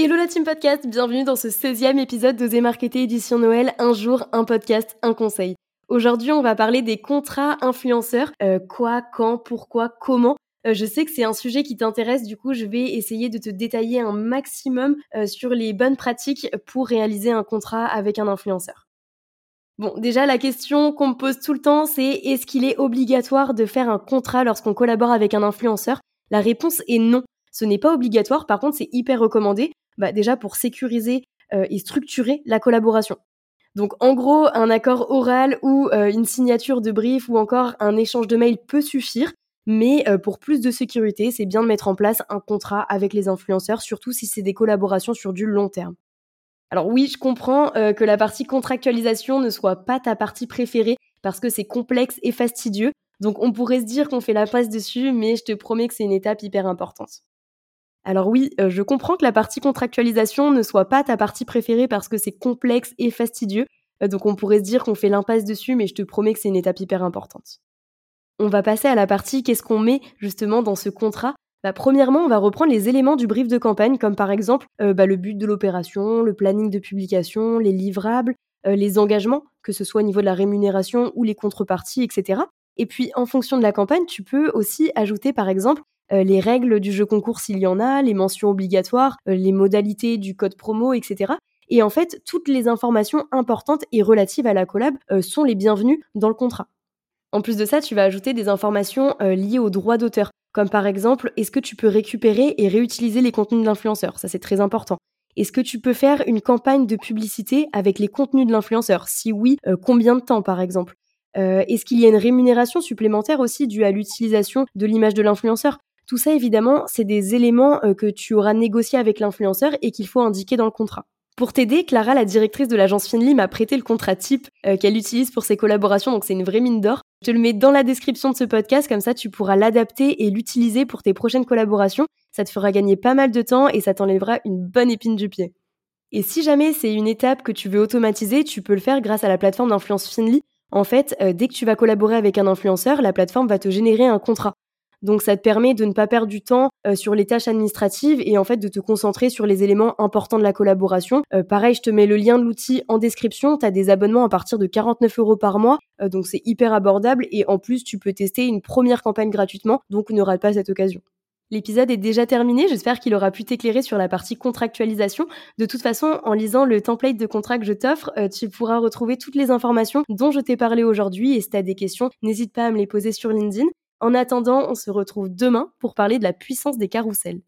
Hello la team podcast, bienvenue dans ce 16e épisode d'Oser Marketer édition Noël, un jour, un podcast, un conseil. Aujourd'hui on va parler des contrats influenceurs, euh, quoi, quand, pourquoi, comment? Euh, je sais que c'est un sujet qui t'intéresse, du coup je vais essayer de te détailler un maximum euh, sur les bonnes pratiques pour réaliser un contrat avec un influenceur. Bon, déjà la question qu'on me pose tout le temps, c'est est-ce qu'il est obligatoire de faire un contrat lorsqu'on collabore avec un influenceur? La réponse est non. Ce n'est pas obligatoire, par contre c'est hyper recommandé bah, déjà pour sécuriser euh, et structurer la collaboration. Donc en gros, un accord oral ou euh, une signature de brief ou encore un échange de mails peut suffire, mais euh, pour plus de sécurité, c'est bien de mettre en place un contrat avec les influenceurs, surtout si c'est des collaborations sur du long terme. Alors oui, je comprends que la partie contractualisation ne soit pas ta partie préférée parce que c'est complexe et fastidieux, donc on pourrait se dire qu'on fait la passe dessus, mais je te promets que c'est une étape hyper importante. Alors oui, euh, je comprends que la partie contractualisation ne soit pas ta partie préférée parce que c'est complexe et fastidieux, euh, donc on pourrait se dire qu'on fait l'impasse dessus, mais je te promets que c'est une étape hyper importante. On va passer à la partie qu'est-ce qu'on met justement dans ce contrat? Bah, premièrement, on va reprendre les éléments du brief de campagne, comme par exemple euh, bah, le but de l'opération, le planning de publication, les livrables, les engagements, que ce soit au niveau de la rémunération ou les contreparties, etc. Et puis, en fonction de la campagne, tu peux aussi ajouter, par exemple, les règles du jeu concours s'il y en a, les mentions obligatoires, euh, les modalités du code promo, etc. Et en fait, toutes les informations importantes et relatives à la collab euh, sont les bienvenues dans le contrat. En plus de ça, tu vas ajouter des informations liées aux droits d'auteur, comme par exemple, est-ce que tu peux récupérer et réutiliser les contenus de l'influenceur? Ça, c'est très important. Est-ce que tu peux faire une campagne de publicité avec les contenus de l'influenceur? Si oui, combien de temps, par exemple? Est-ce qu'il y a une rémunération supplémentaire aussi due à l'utilisation de l'image de l'influenceur? Tout ça, évidemment, c'est des éléments euh, que tu auras négociés avec l'influenceur et qu'il faut indiquer dans le contrat. Pour t'aider, Clara, la directrice de l'agence Finly, m'a prêté le contrat type euh, qu'elle utilise pour ses collaborations, donc c'est une vraie mine d'or. Je te le mets dans la description de ce podcast, comme ça tu pourras l'adapter et l'utiliser pour tes prochaines collaborations. Ça te fera gagner pas mal de temps et ça t'enlèvera une bonne épine du pied. Et si jamais c'est une étape que tu veux automatiser, tu peux le faire grâce à la plateforme d'influence Finly. En fait, euh, dès que tu vas collaborer avec un influenceur, la plateforme va te générer un contrat. Donc ça te permet de ne pas perdre du temps euh, sur les tâches administratives et en fait de te concentrer sur les éléments importants de la collaboration. Euh, pareil, je te mets le lien de l'outil en description. Tu as des abonnements à partir de 49 euros par mois, euh, donc c'est hyper abordable et en plus tu peux tester une première campagne gratuitement, donc ne rate pas cette occasion. L'épisode est déjà terminé, j'espère qu'il aura pu t'éclairer sur la partie contractualisation. De toute façon, en lisant le template de contrat que je t'offre, tu pourras retrouver toutes les informations dont je t'ai parlé aujourd'hui et si tu as des questions, n'hésite pas à me les poser sur LinkedIn. En attendant, on se retrouve demain pour parler de la puissance des carousels.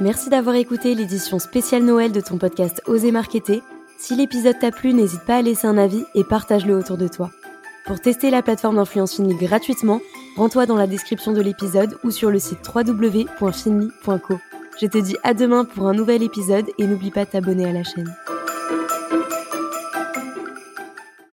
Merci d'avoir écouté l'édition spéciale Noël de ton podcast Oser Marketer. Si l'épisode t'a plu, n'hésite pas à laisser un avis et partage-le autour de toi. Pour tester la plateforme d'influence Finly gratuitement, rends-toi dans la description de l'épisode ou sur le site www.finly.co. Je te dis à demain pour un nouvel épisode et n'oublie pas de t'abonner à la chaîne.